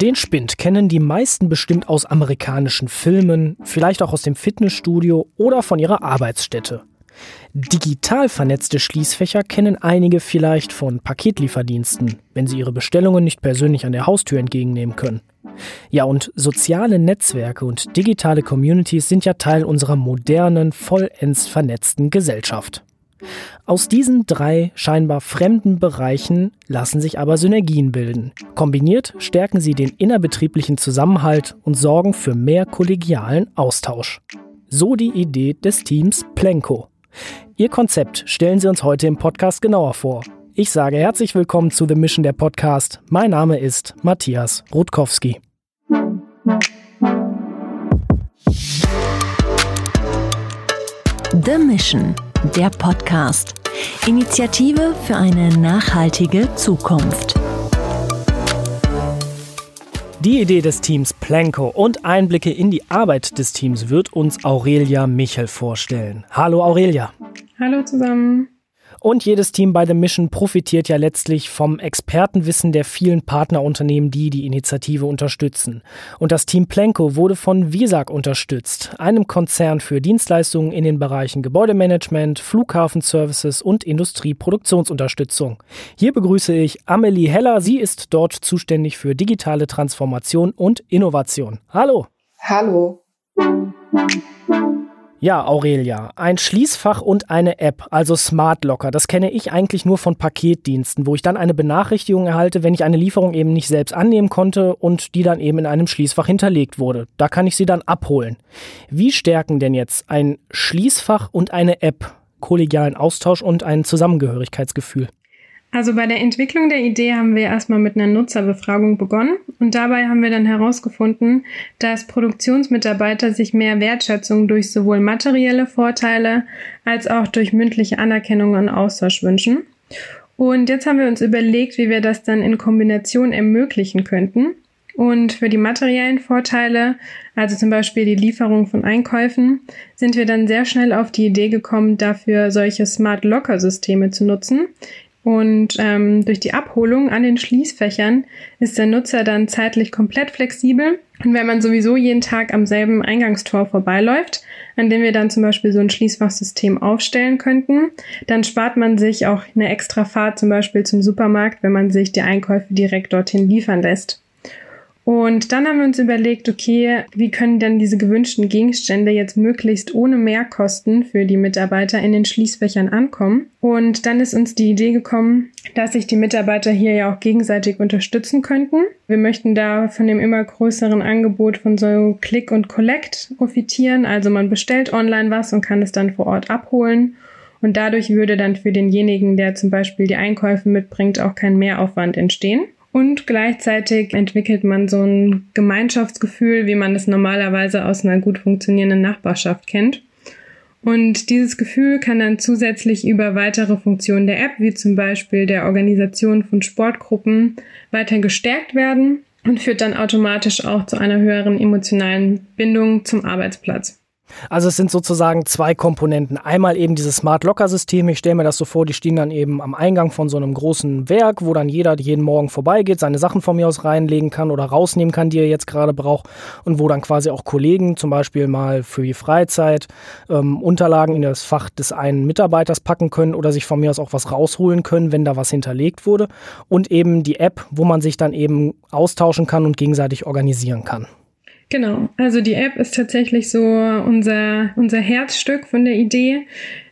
Den Spind kennen die meisten bestimmt aus amerikanischen Filmen, vielleicht auch aus dem Fitnessstudio oder von ihrer Arbeitsstätte. Digital vernetzte Schließfächer kennen einige vielleicht von Paketlieferdiensten, wenn sie ihre Bestellungen nicht persönlich an der Haustür entgegennehmen können. Ja, und soziale Netzwerke und digitale Communities sind ja Teil unserer modernen, vollends vernetzten Gesellschaft. Aus diesen drei scheinbar fremden Bereichen lassen sich aber Synergien bilden. Kombiniert stärken sie den innerbetrieblichen Zusammenhalt und sorgen für mehr kollegialen Austausch. So die Idee des Teams Plenko. Ihr Konzept stellen Sie uns heute im Podcast genauer vor. Ich sage herzlich willkommen zu The Mission der Podcast. Mein Name ist Matthias Rutkowski. The Mission, der Podcast. Initiative für eine nachhaltige Zukunft. Die Idee des Teams Planko und Einblicke in die Arbeit des Teams wird uns Aurelia Michel vorstellen. Hallo Aurelia. Hallo zusammen. Und jedes Team bei The Mission profitiert ja letztlich vom Expertenwissen der vielen Partnerunternehmen, die die Initiative unterstützen. Und das Team Plenko wurde von Visag unterstützt, einem Konzern für Dienstleistungen in den Bereichen Gebäudemanagement, Flughafenservices und Industrieproduktionsunterstützung. Hier begrüße ich Amelie Heller. Sie ist dort zuständig für digitale Transformation und Innovation. Hallo. Hallo. Ja, Aurelia, ein Schließfach und eine App, also Smart Locker, das kenne ich eigentlich nur von Paketdiensten, wo ich dann eine Benachrichtigung erhalte, wenn ich eine Lieferung eben nicht selbst annehmen konnte und die dann eben in einem Schließfach hinterlegt wurde. Da kann ich sie dann abholen. Wie stärken denn jetzt ein Schließfach und eine App kollegialen Austausch und ein Zusammengehörigkeitsgefühl? Also bei der Entwicklung der Idee haben wir erstmal mit einer Nutzerbefragung begonnen und dabei haben wir dann herausgefunden, dass Produktionsmitarbeiter sich mehr Wertschätzung durch sowohl materielle Vorteile als auch durch mündliche Anerkennung und Austausch wünschen. Und jetzt haben wir uns überlegt, wie wir das dann in Kombination ermöglichen könnten. Und für die materiellen Vorteile, also zum Beispiel die Lieferung von Einkäufen, sind wir dann sehr schnell auf die Idee gekommen, dafür solche Smart Locker Systeme zu nutzen, und ähm, durch die Abholung an den Schließfächern ist der Nutzer dann zeitlich komplett flexibel. Und wenn man sowieso jeden Tag am selben Eingangstor vorbeiläuft, an dem wir dann zum Beispiel so ein Schließfachsystem aufstellen könnten, dann spart man sich auch eine extra Fahrt zum Beispiel zum Supermarkt, wenn man sich die Einkäufe direkt dorthin liefern lässt. Und dann haben wir uns überlegt, okay, wie können denn diese gewünschten Gegenstände jetzt möglichst ohne Mehrkosten für die Mitarbeiter in den Schließfächern ankommen? Und dann ist uns die Idee gekommen, dass sich die Mitarbeiter hier ja auch gegenseitig unterstützen könnten. Wir möchten da von dem immer größeren Angebot von so Click und Collect profitieren. Also man bestellt online was und kann es dann vor Ort abholen. Und dadurch würde dann für denjenigen, der zum Beispiel die Einkäufe mitbringt, auch kein Mehraufwand entstehen. Und gleichzeitig entwickelt man so ein Gemeinschaftsgefühl, wie man es normalerweise aus einer gut funktionierenden Nachbarschaft kennt. Und dieses Gefühl kann dann zusätzlich über weitere Funktionen der App, wie zum Beispiel der Organisation von Sportgruppen, weiter gestärkt werden und führt dann automatisch auch zu einer höheren emotionalen Bindung zum Arbeitsplatz. Also es sind sozusagen zwei Komponenten. Einmal eben dieses Smart Locker System. Ich stelle mir das so vor, die stehen dann eben am Eingang von so einem großen Werk, wo dann jeder jeden Morgen vorbeigeht, seine Sachen von mir aus reinlegen kann oder rausnehmen kann, die er jetzt gerade braucht und wo dann quasi auch Kollegen zum Beispiel mal für die Freizeit ähm, Unterlagen in das Fach des einen Mitarbeiters packen können oder sich von mir aus auch was rausholen können, wenn da was hinterlegt wurde. Und eben die App, wo man sich dann eben austauschen kann und gegenseitig organisieren kann. Genau, also die App ist tatsächlich so unser, unser Herzstück von der Idee,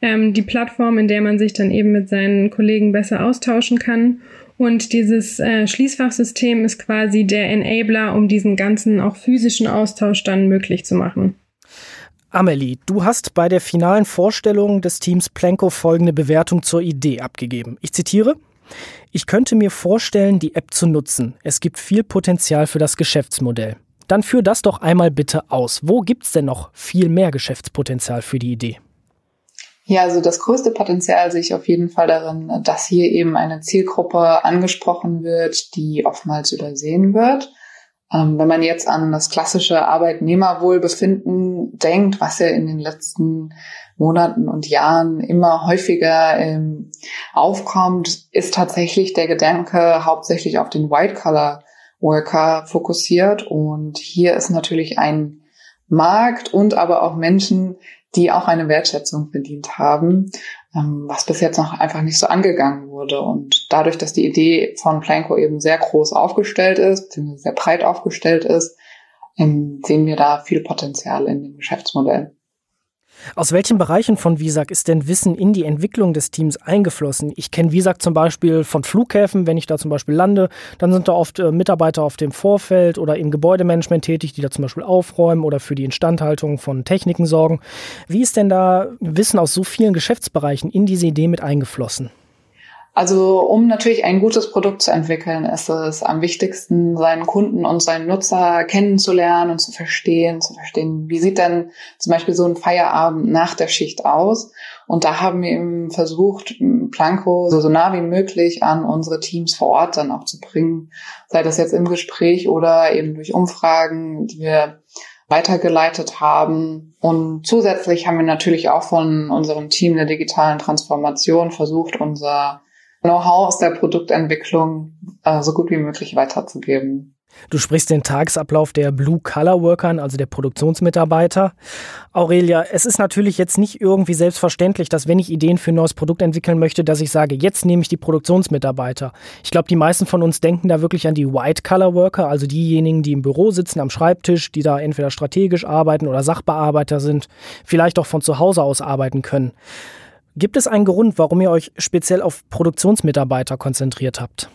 ähm, die Plattform, in der man sich dann eben mit seinen Kollegen besser austauschen kann. Und dieses äh, Schließfachsystem ist quasi der Enabler, um diesen ganzen auch physischen Austausch dann möglich zu machen. Amelie, du hast bei der finalen Vorstellung des Teams Planko folgende Bewertung zur Idee abgegeben. Ich zitiere. Ich könnte mir vorstellen, die App zu nutzen. Es gibt viel Potenzial für das Geschäftsmodell. Dann führ das doch einmal bitte aus. Wo gibt es denn noch viel mehr Geschäftspotenzial für die Idee? Ja, also das größte Potenzial sehe ich auf jeden Fall darin, dass hier eben eine Zielgruppe angesprochen wird, die oftmals übersehen wird. Ähm, wenn man jetzt an das klassische Arbeitnehmerwohlbefinden denkt, was ja in den letzten Monaten und Jahren immer häufiger ähm, aufkommt, ist tatsächlich der Gedanke hauptsächlich auf den White-Collar Worker fokussiert. Und hier ist natürlich ein Markt und aber auch Menschen, die auch eine Wertschätzung verdient haben, ähm, was bis jetzt noch einfach nicht so angegangen wurde. Und dadurch, dass die Idee von Planko eben sehr groß aufgestellt ist, beziehungsweise sehr breit aufgestellt ist, ähm, sehen wir da viel Potenzial in dem Geschäftsmodell. Aus welchen Bereichen von Visag ist denn Wissen in die Entwicklung des Teams eingeflossen? Ich kenne Visag zum Beispiel von Flughäfen, wenn ich da zum Beispiel lande, dann sind da oft äh, Mitarbeiter auf dem Vorfeld oder im Gebäudemanagement tätig, die da zum Beispiel aufräumen oder für die Instandhaltung von Techniken sorgen. Wie ist denn da Wissen aus so vielen Geschäftsbereichen in diese Idee mit eingeflossen? Also um natürlich ein gutes Produkt zu entwickeln, ist es am wichtigsten, seinen Kunden und seinen Nutzer kennenzulernen und zu verstehen, zu verstehen, wie sieht denn zum Beispiel so ein Feierabend nach der Schicht aus. Und da haben wir eben versucht, Planko so, so nah wie möglich an unsere Teams vor Ort dann auch zu bringen, sei das jetzt im Gespräch oder eben durch Umfragen, die wir weitergeleitet haben. Und zusätzlich haben wir natürlich auch von unserem Team der digitalen Transformation versucht, unser Know-how aus der Produktentwicklung äh, so gut wie möglich weiterzugeben. Du sprichst den Tagesablauf der Blue-Color-Workern, also der Produktionsmitarbeiter. Aurelia, es ist natürlich jetzt nicht irgendwie selbstverständlich, dass wenn ich Ideen für ein neues Produkt entwickeln möchte, dass ich sage, jetzt nehme ich die Produktionsmitarbeiter. Ich glaube, die meisten von uns denken da wirklich an die White-Color-Worker, also diejenigen, die im Büro sitzen, am Schreibtisch, die da entweder strategisch arbeiten oder Sachbearbeiter sind, vielleicht auch von zu Hause aus arbeiten können. Gibt es einen Grund, warum ihr euch speziell auf Produktionsmitarbeiter konzentriert habt?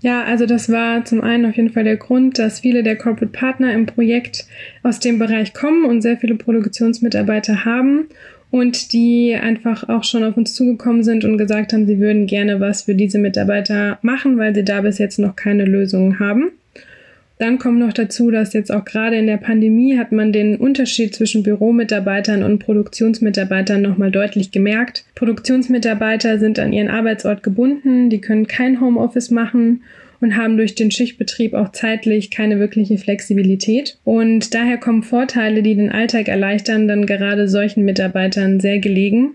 Ja, also das war zum einen auf jeden Fall der Grund, dass viele der Corporate Partner im Projekt aus dem Bereich kommen und sehr viele Produktionsmitarbeiter haben und die einfach auch schon auf uns zugekommen sind und gesagt haben, sie würden gerne was für diese Mitarbeiter machen, weil sie da bis jetzt noch keine Lösungen haben. Dann kommt noch dazu, dass jetzt auch gerade in der Pandemie hat man den Unterschied zwischen Büromitarbeitern und Produktionsmitarbeitern nochmal deutlich gemerkt. Produktionsmitarbeiter sind an ihren Arbeitsort gebunden, die können kein Homeoffice machen und haben durch den Schichtbetrieb auch zeitlich keine wirkliche Flexibilität. Und daher kommen Vorteile, die den Alltag erleichtern, dann gerade solchen Mitarbeitern sehr gelegen.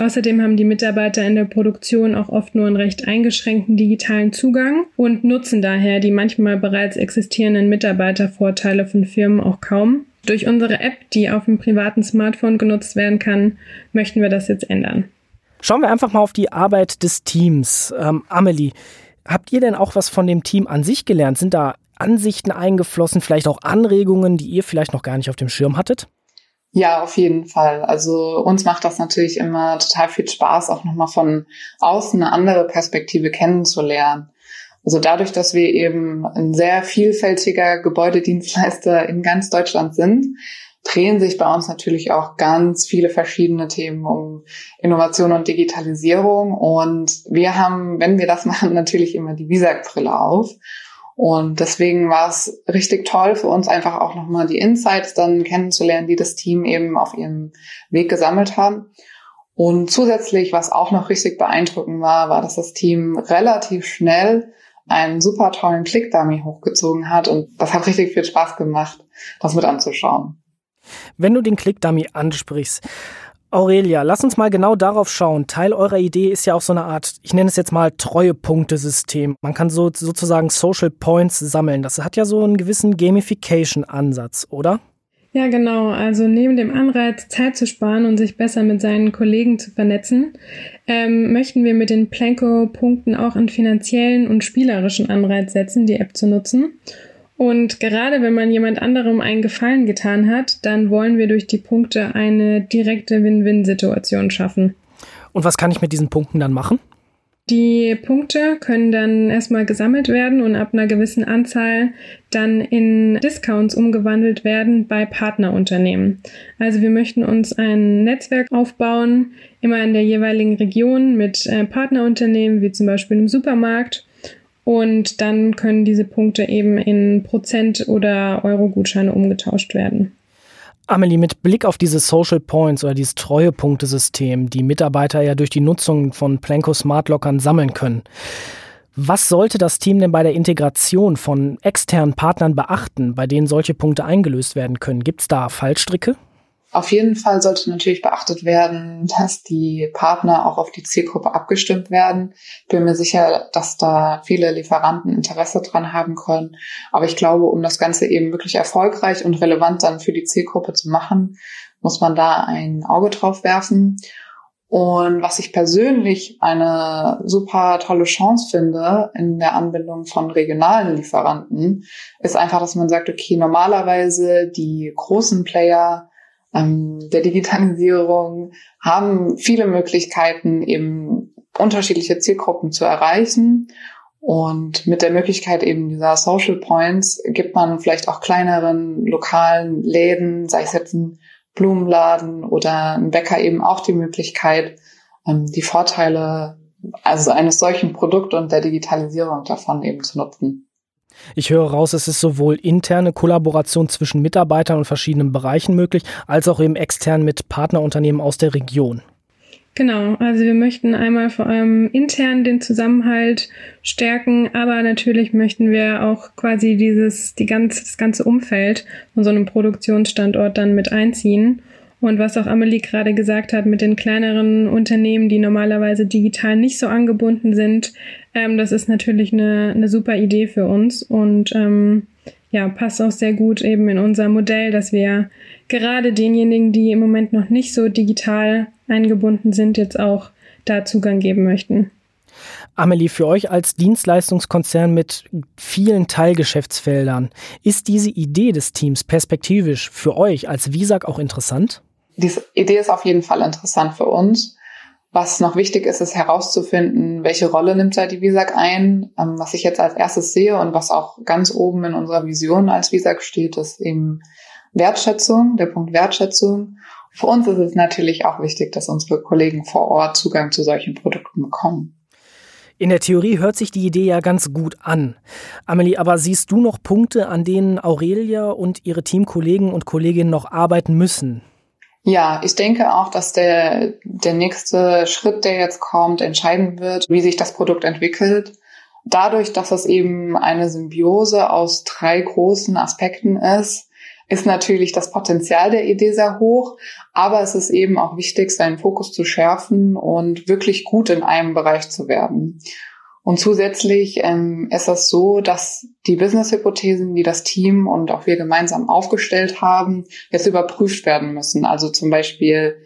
Außerdem haben die Mitarbeiter in der Produktion auch oft nur einen recht eingeschränkten digitalen Zugang und nutzen daher die manchmal bereits existierenden Mitarbeitervorteile von Firmen auch kaum. Durch unsere App, die auf dem privaten Smartphone genutzt werden kann, möchten wir das jetzt ändern. Schauen wir einfach mal auf die Arbeit des Teams. Ähm, Amelie, habt ihr denn auch was von dem Team an sich gelernt? Sind da Ansichten eingeflossen, vielleicht auch Anregungen, die ihr vielleicht noch gar nicht auf dem Schirm hattet? Ja, auf jeden Fall. Also uns macht das natürlich immer total viel Spaß, auch nochmal von außen eine andere Perspektive kennenzulernen. Also dadurch, dass wir eben ein sehr vielfältiger Gebäudedienstleister in ganz Deutschland sind, drehen sich bei uns natürlich auch ganz viele verschiedene Themen um Innovation und Digitalisierung. Und wir haben, wenn wir das machen, natürlich immer die Visag-Brille auf und deswegen war es richtig toll für uns einfach auch nochmal die Insights dann kennenzulernen, die das Team eben auf ihrem Weg gesammelt haben. Und zusätzlich, was auch noch richtig beeindruckend war, war, dass das Team relativ schnell einen super tollen Click-Dummy hochgezogen hat. Und das hat richtig viel Spaß gemacht, das mit anzuschauen. Wenn du den Click-Dummy ansprichst, Aurelia, lass uns mal genau darauf schauen. Teil eurer Idee ist ja auch so eine Art, ich nenne es jetzt mal Treuepunktesystem. Man kann so, sozusagen Social Points sammeln. Das hat ja so einen gewissen Gamification-Ansatz, oder? Ja, genau. Also neben dem Anreiz, Zeit zu sparen und sich besser mit seinen Kollegen zu vernetzen, ähm, möchten wir mit den Planko-Punkten auch einen finanziellen und spielerischen Anreiz setzen, die App zu nutzen. Und gerade wenn man jemand anderem einen Gefallen getan hat, dann wollen wir durch die Punkte eine direkte Win-Win-Situation schaffen. Und was kann ich mit diesen Punkten dann machen? Die Punkte können dann erstmal gesammelt werden und ab einer gewissen Anzahl dann in Discounts umgewandelt werden bei Partnerunternehmen. Also wir möchten uns ein Netzwerk aufbauen, immer in der jeweiligen Region mit äh, Partnerunternehmen, wie zum Beispiel im Supermarkt und dann können diese Punkte eben in Prozent- oder Euro-Gutscheine umgetauscht werden. Amelie, mit Blick auf diese Social Points oder dieses Treuepunktesystem, die Mitarbeiter ja durch die Nutzung von Planko Smart Lockern sammeln können. Was sollte das Team denn bei der Integration von externen Partnern beachten, bei denen solche Punkte eingelöst werden können? Gibt es da Fallstricke? Auf jeden Fall sollte natürlich beachtet werden, dass die Partner auch auf die Zielgruppe abgestimmt werden. Ich bin mir sicher, dass da viele Lieferanten Interesse dran haben können. Aber ich glaube, um das Ganze eben wirklich erfolgreich und relevant dann für die Zielgruppe zu machen, muss man da ein Auge drauf werfen. Und was ich persönlich eine super tolle Chance finde in der Anbindung von regionalen Lieferanten, ist einfach, dass man sagt, okay, normalerweise die großen Player ähm, der Digitalisierung haben viele Möglichkeiten, eben unterschiedliche Zielgruppen zu erreichen. Und mit der Möglichkeit eben dieser Social Points gibt man vielleicht auch kleineren lokalen Läden, sei es jetzt ein Blumenladen oder ein Bäcker eben auch die Möglichkeit, ähm, die Vorteile also eines solchen Produkts und der Digitalisierung davon eben zu nutzen. Ich höre raus, es ist sowohl interne Kollaboration zwischen Mitarbeitern und verschiedenen Bereichen möglich, als auch eben extern mit Partnerunternehmen aus der Region. Genau, also wir möchten einmal vor allem intern den Zusammenhalt stärken, aber natürlich möchten wir auch quasi dieses, die ganze, das ganze Umfeld von so einem Produktionsstandort dann mit einziehen. Und was auch Amelie gerade gesagt hat mit den kleineren Unternehmen, die normalerweise digital nicht so angebunden sind, ähm, das ist natürlich eine, eine super Idee für uns und ähm, ja, passt auch sehr gut eben in unser Modell, dass wir gerade denjenigen, die im Moment noch nicht so digital eingebunden sind, jetzt auch da Zugang geben möchten. Amelie, für euch als Dienstleistungskonzern mit vielen Teilgeschäftsfeldern, ist diese Idee des Teams perspektivisch für euch als Visag auch interessant? Diese Idee ist auf jeden Fall interessant für uns. Was noch wichtig ist, ist herauszufinden, welche Rolle nimmt da die Visag ein. Ähm, was ich jetzt als erstes sehe und was auch ganz oben in unserer Vision als Visag steht, ist eben Wertschätzung, der Punkt Wertschätzung. Für uns ist es natürlich auch wichtig, dass unsere Kollegen vor Ort Zugang zu solchen Produkten bekommen. In der Theorie hört sich die Idee ja ganz gut an. Amelie, aber siehst du noch Punkte, an denen Aurelia und ihre Teamkollegen und Kolleginnen noch arbeiten müssen? Ja, ich denke auch, dass der, der nächste Schritt, der jetzt kommt, entscheiden wird, wie sich das Produkt entwickelt. Dadurch, dass es eben eine Symbiose aus drei großen Aspekten ist, ist natürlich das Potenzial der Idee sehr hoch, aber es ist eben auch wichtig, seinen Fokus zu schärfen und wirklich gut in einem Bereich zu werden. Und zusätzlich ähm, ist es so, dass die Business-Hypothesen, die das Team und auch wir gemeinsam aufgestellt haben, jetzt überprüft werden müssen. Also zum Beispiel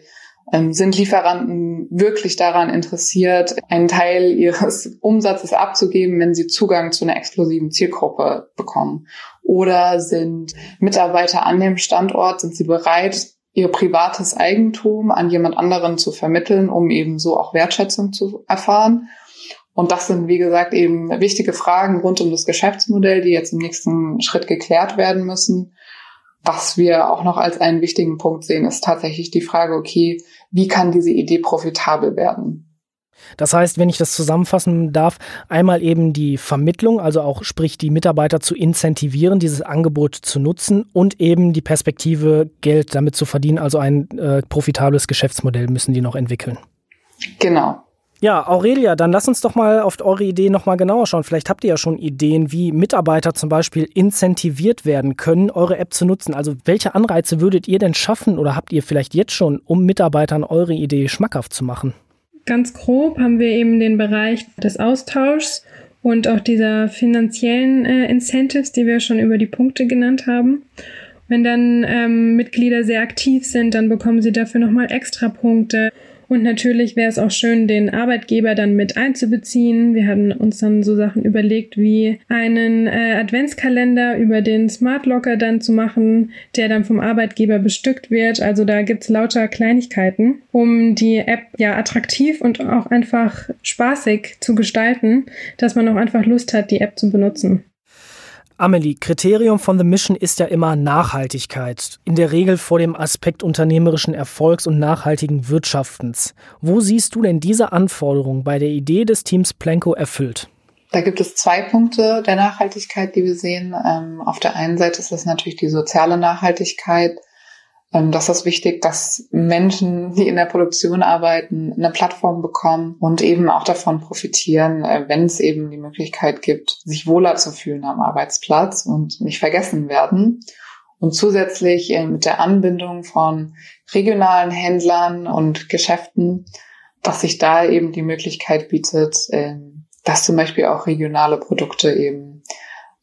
ähm, sind Lieferanten wirklich daran interessiert, einen Teil ihres Umsatzes abzugeben, wenn sie Zugang zu einer exklusiven Zielgruppe bekommen? Oder sind Mitarbeiter an dem Standort, sind sie bereit, ihr privates Eigentum an jemand anderen zu vermitteln, um eben so auch Wertschätzung zu erfahren? Und das sind, wie gesagt, eben wichtige Fragen rund um das Geschäftsmodell, die jetzt im nächsten Schritt geklärt werden müssen. Was wir auch noch als einen wichtigen Punkt sehen, ist tatsächlich die Frage, okay, wie kann diese Idee profitabel werden? Das heißt, wenn ich das zusammenfassen darf, einmal eben die Vermittlung, also auch sprich die Mitarbeiter zu incentivieren, dieses Angebot zu nutzen und eben die Perspektive, Geld damit zu verdienen, also ein äh, profitables Geschäftsmodell müssen die noch entwickeln. Genau. Ja, Aurelia, dann lass uns doch mal auf eure Idee nochmal genauer schauen. Vielleicht habt ihr ja schon Ideen, wie Mitarbeiter zum Beispiel incentiviert werden können, eure App zu nutzen. Also welche Anreize würdet ihr denn schaffen oder habt ihr vielleicht jetzt schon, um Mitarbeitern eure Idee schmackhaft zu machen? Ganz grob haben wir eben den Bereich des Austauschs und auch dieser finanziellen äh, Incentives, die wir schon über die Punkte genannt haben. Wenn dann ähm, Mitglieder sehr aktiv sind, dann bekommen sie dafür nochmal extra Punkte. Und natürlich wäre es auch schön, den Arbeitgeber dann mit einzubeziehen. Wir hatten uns dann so Sachen überlegt, wie einen äh, Adventskalender über den Smart Locker dann zu machen, der dann vom Arbeitgeber bestückt wird. Also da gibt's lauter Kleinigkeiten, um die App ja attraktiv und auch einfach spaßig zu gestalten, dass man auch einfach Lust hat, die App zu benutzen. Amelie, Kriterium von The Mission ist ja immer Nachhaltigkeit, in der Regel vor dem Aspekt unternehmerischen Erfolgs und nachhaltigen Wirtschaftens. Wo siehst du denn diese Anforderung bei der Idee des Teams Planko erfüllt? Da gibt es zwei Punkte der Nachhaltigkeit, die wir sehen. Ähm, auf der einen Seite ist es natürlich die soziale Nachhaltigkeit, das ist wichtig, dass Menschen, die in der Produktion arbeiten, eine Plattform bekommen und eben auch davon profitieren, äh, wenn es eben die Möglichkeit gibt, sich wohler zu fühlen am Arbeitsplatz und nicht vergessen werden. Und zusätzlich äh, mit der Anbindung von regionalen Händlern und Geschäften, dass sich da eben die Möglichkeit bietet, ähm, dass zum Beispiel auch regionale Produkte eben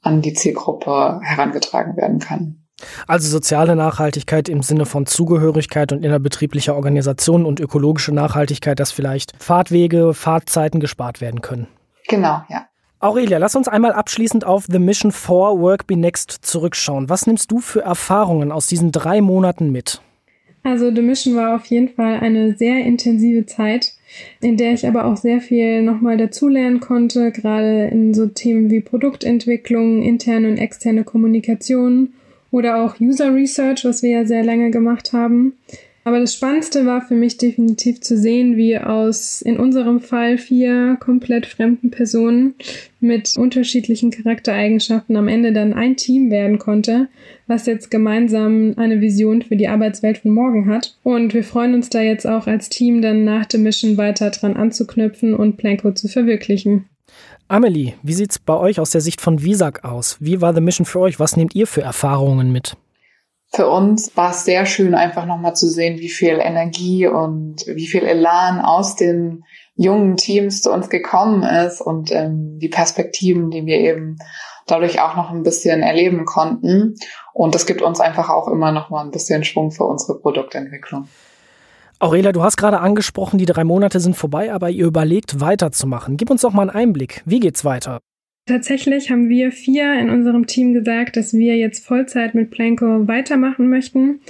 an die Zielgruppe herangetragen werden kann. Also soziale Nachhaltigkeit im Sinne von Zugehörigkeit und innerbetrieblicher Organisation und ökologische Nachhaltigkeit, dass vielleicht Fahrtwege, Fahrtzeiten gespart werden können. Genau, ja. Aurelia, lass uns einmal abschließend auf The Mission 4 Work Be Next zurückschauen. Was nimmst du für Erfahrungen aus diesen drei Monaten mit? Also The Mission war auf jeden Fall eine sehr intensive Zeit, in der ich aber auch sehr viel nochmal dazulernen konnte, gerade in so Themen wie Produktentwicklung, interne und externe Kommunikation oder auch User Research, was wir ja sehr lange gemacht haben. Aber das Spannendste war für mich definitiv zu sehen, wie aus in unserem Fall vier komplett fremden Personen mit unterschiedlichen Charaktereigenschaften am Ende dann ein Team werden konnte, was jetzt gemeinsam eine Vision für die Arbeitswelt von morgen hat. Und wir freuen uns da jetzt auch als Team dann nach der Mission weiter dran anzuknüpfen und Planko zu verwirklichen. Amelie, wie sieht's bei euch aus der Sicht von Visag aus? Wie war The Mission für euch? Was nehmt ihr für Erfahrungen mit? Für uns war es sehr schön, einfach nochmal zu sehen, wie viel Energie und wie viel Elan aus den jungen Teams zu uns gekommen ist und ähm, die Perspektiven, die wir eben dadurch auch noch ein bisschen erleben konnten. Und das gibt uns einfach auch immer noch mal ein bisschen Schwung für unsere Produktentwicklung. Aurelia, du hast gerade angesprochen, die drei Monate sind vorbei, aber ihr überlegt weiterzumachen. Gib uns doch mal einen Einblick. Wie geht's weiter? Tatsächlich haben wir vier in unserem Team gesagt, dass wir jetzt Vollzeit mit Planko weitermachen möchten.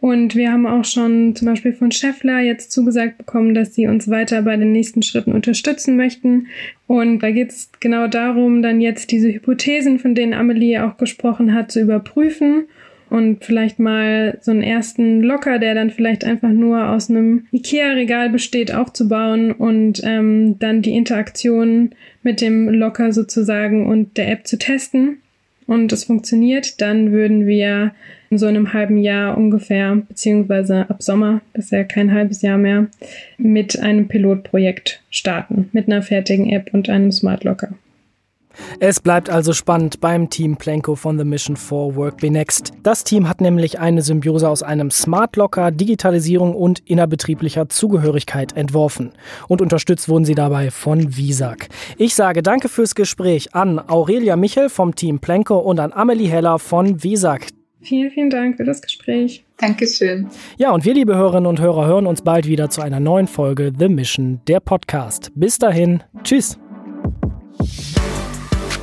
Und wir haben auch schon zum Beispiel von Scheffler jetzt zugesagt bekommen, dass sie uns weiter bei den nächsten Schritten unterstützen möchten. Und da geht es genau darum, dann jetzt diese Hypothesen, von denen Amelie auch gesprochen hat, zu überprüfen und vielleicht mal so einen ersten Locker, der dann vielleicht einfach nur aus einem IKEA-Regal besteht, aufzubauen und ähm, dann die Interaktion mit dem Locker sozusagen und der App zu testen. Und es funktioniert, dann würden wir in so einem halben Jahr ungefähr, beziehungsweise ab Sommer, das ist ja kein halbes Jahr mehr, mit einem Pilotprojekt starten, mit einer fertigen App und einem Smart Locker. Es bleibt also spannend beim Team Plenko von The Mission for Work Be Next. Das Team hat nämlich eine Symbiose aus einem Smart Locker, Digitalisierung und innerbetrieblicher Zugehörigkeit entworfen. Und unterstützt wurden sie dabei von Visag. Ich sage danke fürs Gespräch an Aurelia Michel vom Team Plenko und an Amelie Heller von Visag. Vielen, vielen Dank für das Gespräch. Dankeschön. Ja, und wir, liebe Hörerinnen und Hörer, hören uns bald wieder zu einer neuen Folge The Mission, der Podcast. Bis dahin, tschüss.